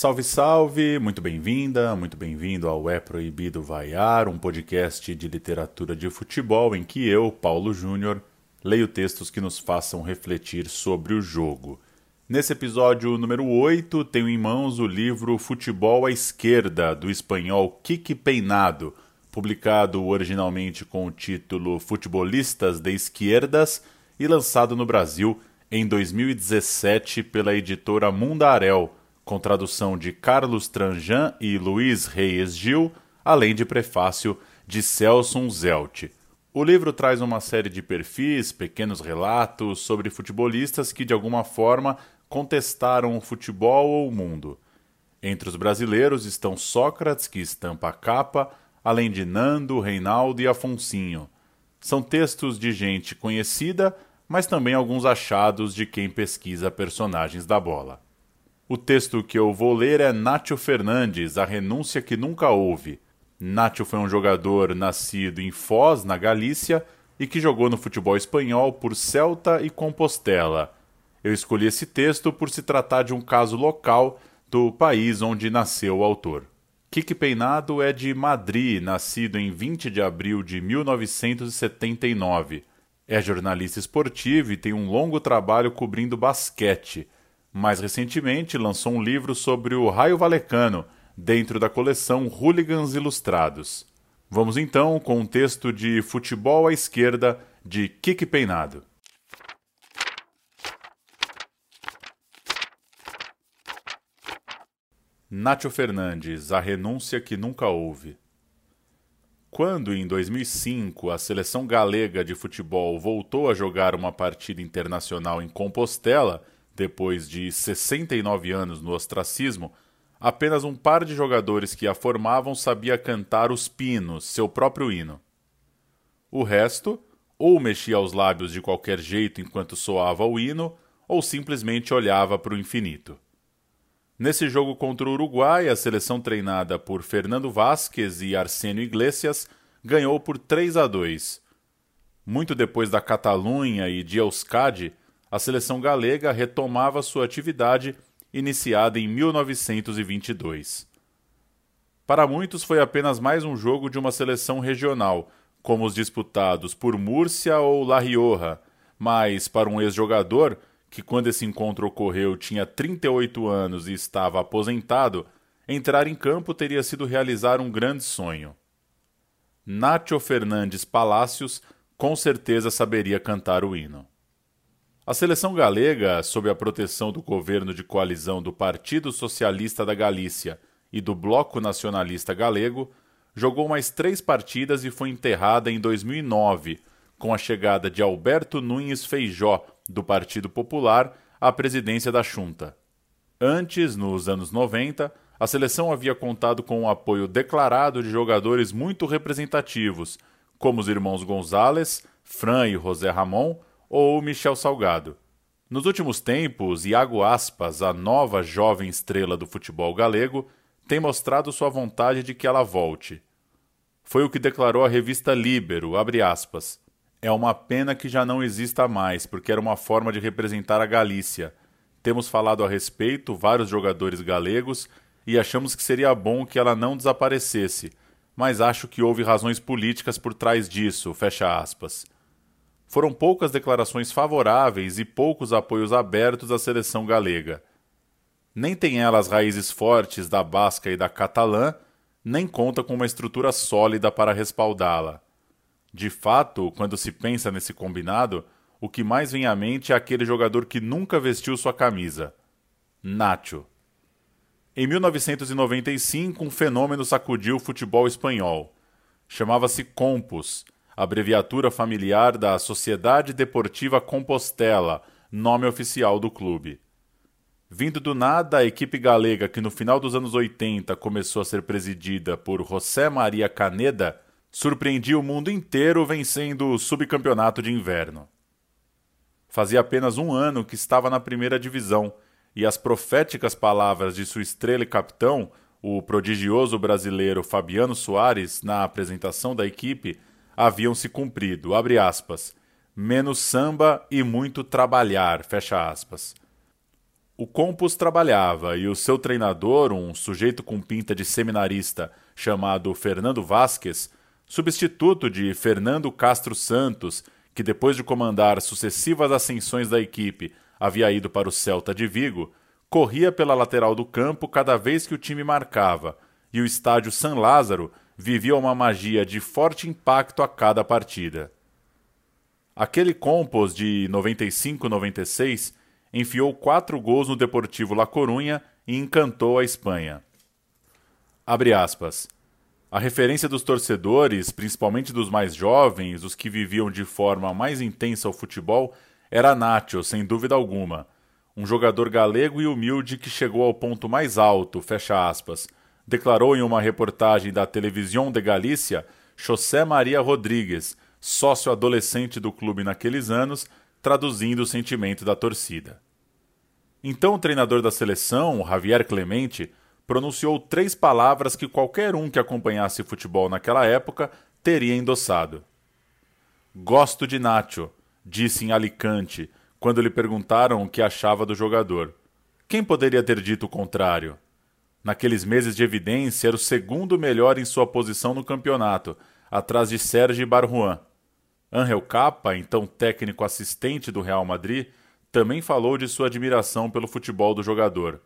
Salve, salve! Muito bem-vinda, muito bem-vindo ao É Proibido Vaiar, um podcast de literatura de futebol em que eu, Paulo Júnior, leio textos que nos façam refletir sobre o jogo. Nesse episódio número 8, tenho em mãos o livro Futebol à Esquerda, do espanhol Kiki Peinado, publicado originalmente com o título Futebolistas de Esquerdas e lançado no Brasil em 2017 pela editora Mundarel com tradução de Carlos Tranjan e Luiz Reis Gil, além de prefácio de Celso Zelt. O livro traz uma série de perfis, pequenos relatos sobre futebolistas que de alguma forma contestaram o futebol ou o mundo. Entre os brasileiros estão Sócrates, que estampa a capa, além de Nando, Reinaldo e Afonsinho. São textos de gente conhecida, mas também alguns achados de quem pesquisa personagens da bola. O texto que eu vou ler é Nátio Fernandes, A Renúncia que Nunca Houve. Nátio foi um jogador nascido em Foz, na Galícia, e que jogou no futebol espanhol por Celta e Compostela. Eu escolhi esse texto por se tratar de um caso local do país onde nasceu o autor. Kiki Peinado é de Madrid, nascido em 20 de abril de 1979. É jornalista esportivo e tem um longo trabalho cobrindo basquete mais recentemente, lançou um livro sobre o Raio Valecano, dentro da coleção Hooligans Ilustrados. Vamos então com um texto de Futebol à Esquerda, de Kiki Peinado. Nacho Fernandes, a renúncia que nunca houve. Quando, em 2005, a seleção galega de futebol voltou a jogar uma partida internacional em Compostela, depois de 69 anos no ostracismo, apenas um par de jogadores que a formavam sabia cantar os pinos, seu próprio hino. O resto, ou mexia os lábios de qualquer jeito enquanto soava o hino, ou simplesmente olhava para o infinito. Nesse jogo contra o Uruguai, a seleção treinada por Fernando Vasquez e Arsênio Iglesias ganhou por 3 a 2. Muito depois da Catalunha e de Euskadi, a seleção galega retomava sua atividade iniciada em 1922. Para muitos foi apenas mais um jogo de uma seleção regional, como os disputados por Múrcia ou La Rioja, mas para um ex-jogador, que quando esse encontro ocorreu tinha 38 anos e estava aposentado, entrar em campo teria sido realizar um grande sonho. Nacho Fernandes Palácios com certeza saberia cantar o hino. A seleção galega, sob a proteção do governo de coalizão do Partido Socialista da Galícia e do Bloco Nacionalista Galego, jogou mais três partidas e foi enterrada em 2009, com a chegada de Alberto Nunes Feijó, do Partido Popular, à presidência da Junta. Antes, nos anos 90, a seleção havia contado com o apoio declarado de jogadores muito representativos, como os irmãos González, Fran e José Ramon, ou Michel Salgado. Nos últimos tempos, Iago Aspas, a nova jovem estrela do futebol galego, tem mostrado sua vontade de que ela volte. Foi o que declarou a revista Libero, aspas, É uma pena que já não exista mais, porque era uma forma de representar a Galícia. Temos falado a respeito, vários jogadores galegos, e achamos que seria bom que ela não desaparecesse, mas acho que houve razões políticas por trás disso, fecha aspas foram poucas declarações favoráveis e poucos apoios abertos à seleção galega. Nem tem ela as raízes fortes da basca e da catalã, nem conta com uma estrutura sólida para respaldá-la. De fato, quando se pensa nesse combinado, o que mais vem à mente é aquele jogador que nunca vestiu sua camisa: Nacho. Em 1995, um fenômeno sacudiu o futebol espanhol. Chamava-se Compos abreviatura familiar da Sociedade Deportiva Compostela, nome oficial do clube. Vindo do nada, a equipe galega, que no final dos anos 80 começou a ser presidida por José Maria Caneda, surpreendia o mundo inteiro vencendo o subcampeonato de inverno. Fazia apenas um ano que estava na primeira divisão e as proféticas palavras de sua estrela e capitão, o prodigioso brasileiro Fabiano Soares, na apresentação da equipe, haviam se cumprido, abre aspas, menos samba e muito trabalhar, fecha aspas. O Compos trabalhava e o seu treinador, um sujeito com pinta de seminarista chamado Fernando Vasques, substituto de Fernando Castro Santos, que depois de comandar sucessivas ascensões da equipe havia ido para o Celta de Vigo, corria pela lateral do campo cada vez que o time marcava, e o estádio San Lázaro vivia uma magia de forte impacto a cada partida. Aquele Compos de 95-96 enfiou quatro gols no Deportivo La Corunha e encantou a Espanha. Aspas. A referência dos torcedores, principalmente dos mais jovens, os que viviam de forma mais intensa o futebol, era Nacho, sem dúvida alguma. Um jogador galego e humilde que chegou ao ponto mais alto, fecha aspas, declarou em uma reportagem da Televisão de Galícia José Maria Rodrigues, sócio adolescente do clube naqueles anos, traduzindo o sentimento da torcida. Então o treinador da seleção, Javier Clemente, pronunciou três palavras que qualquer um que acompanhasse futebol naquela época teria endossado. Gosto de Nacho, disse em Alicante, quando lhe perguntaram o que achava do jogador. Quem poderia ter dito o contrário? Naqueles meses de evidência, era o segundo melhor em sua posição no campeonato, atrás de Sérgio Barjuan. Angel Capa, então técnico assistente do Real Madrid, também falou de sua admiração pelo futebol do jogador.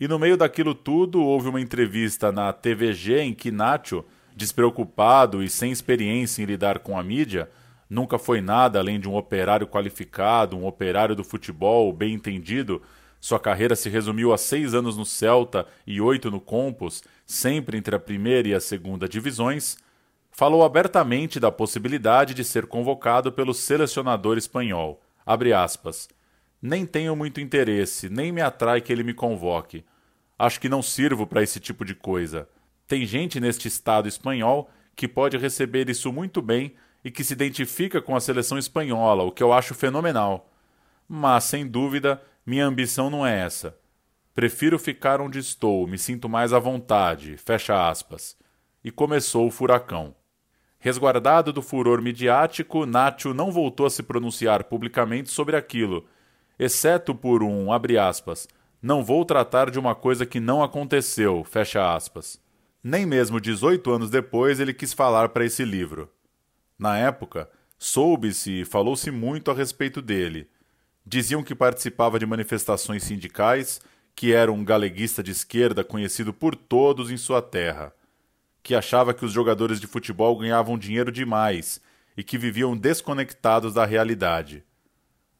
E no meio daquilo tudo, houve uma entrevista na TVG em que Nacho, despreocupado e sem experiência em lidar com a mídia, nunca foi nada além de um operário qualificado, um operário do futebol bem entendido. Sua carreira se resumiu a seis anos no Celta e oito no Compos, sempre entre a primeira e a segunda divisões falou abertamente da possibilidade de ser convocado pelo selecionador espanhol. Aspas, nem tenho muito interesse, nem me atrai que ele me convoque. Acho que não sirvo para esse tipo de coisa. Tem gente neste estado espanhol que pode receber isso muito bem e que se identifica com a seleção espanhola, o que eu acho fenomenal. Mas, sem dúvida, minha ambição não é essa. Prefiro ficar onde estou, me sinto mais à vontade. Fecha aspas. E começou o furacão. Resguardado do furor midiático, Nacho não voltou a se pronunciar publicamente sobre aquilo, exceto por um, abre aspas, não vou tratar de uma coisa que não aconteceu, fecha aspas. Nem mesmo 18 anos depois ele quis falar para esse livro. Na época, soube-se e falou-se muito a respeito dele. Diziam que participava de manifestações sindicais, que era um galeguista de esquerda conhecido por todos em sua terra que achava que os jogadores de futebol ganhavam dinheiro demais e que viviam desconectados da realidade.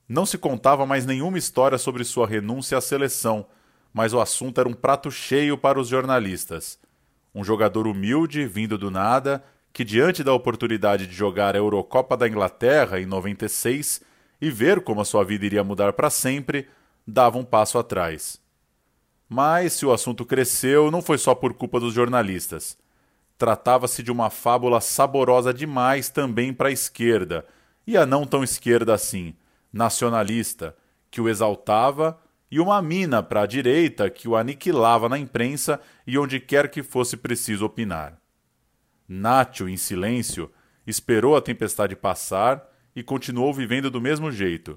Não se contava mais nenhuma história sobre sua renúncia à seleção, mas o assunto era um prato cheio para os jornalistas. Um jogador humilde, vindo do nada, que diante da oportunidade de jogar a Eurocopa da Inglaterra em 96 e ver como a sua vida iria mudar para sempre, dava um passo atrás. Mas se o assunto cresceu, não foi só por culpa dos jornalistas. Tratava-se de uma fábula saborosa demais também para a esquerda, e a não tão esquerda assim, nacionalista, que o exaltava, e uma mina para a direita que o aniquilava na imprensa e onde quer que fosse preciso opinar. Nacho, em silêncio, esperou a tempestade passar e continuou vivendo do mesmo jeito.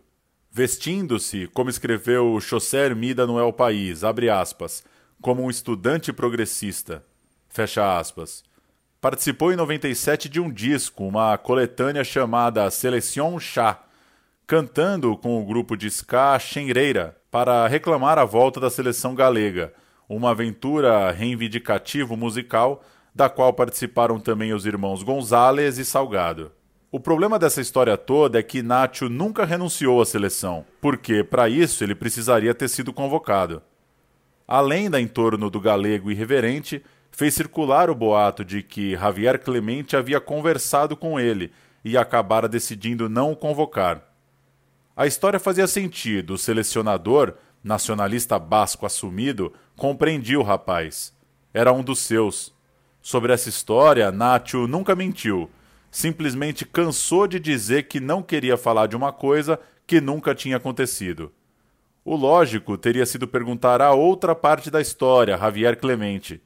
Vestindo-se, como escreveu José Hermida no El País, abre aspas, como um estudante progressista, fecha aspas, participou em 97 de um disco, uma coletânea chamada Seleção Chá, cantando com o grupo de ska Xenreira para reclamar a volta da seleção galega, uma aventura reivindicativo musical da qual participaram também os irmãos Gonzales e Salgado. O problema dessa história toda é que Nacho nunca renunciou à seleção, porque para isso ele precisaria ter sido convocado. Além da entorno do galego irreverente, fez circular o boato de que Javier Clemente havia conversado com ele e acabara decidindo não o convocar. A história fazia sentido, o selecionador, nacionalista basco assumido, compreendia o rapaz. Era um dos seus. Sobre essa história, Nacho nunca mentiu. Simplesmente cansou de dizer que não queria falar de uma coisa que nunca tinha acontecido. O lógico teria sido perguntar a outra parte da história, Javier Clemente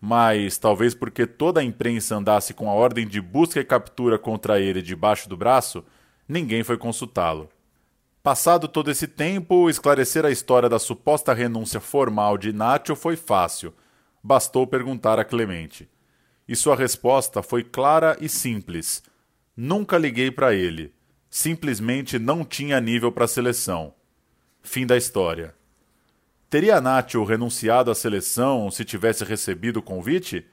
mas talvez porque toda a imprensa andasse com a ordem de busca e captura contra ele debaixo do braço, ninguém foi consultá-lo. Passado todo esse tempo, esclarecer a história da suposta renúncia formal de Nacho foi fácil. Bastou perguntar a Clemente. E sua resposta foi clara e simples. Nunca liguei para ele. Simplesmente não tinha nível para a seleção. Fim da história. Teria Nacho renunciado à seleção se tivesse recebido o convite?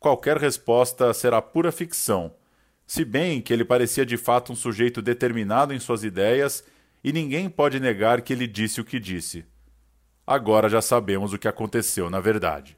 Qualquer resposta será pura ficção, se bem que ele parecia de fato um sujeito determinado em suas ideias e ninguém pode negar que ele disse o que disse. Agora já sabemos o que aconteceu na verdade.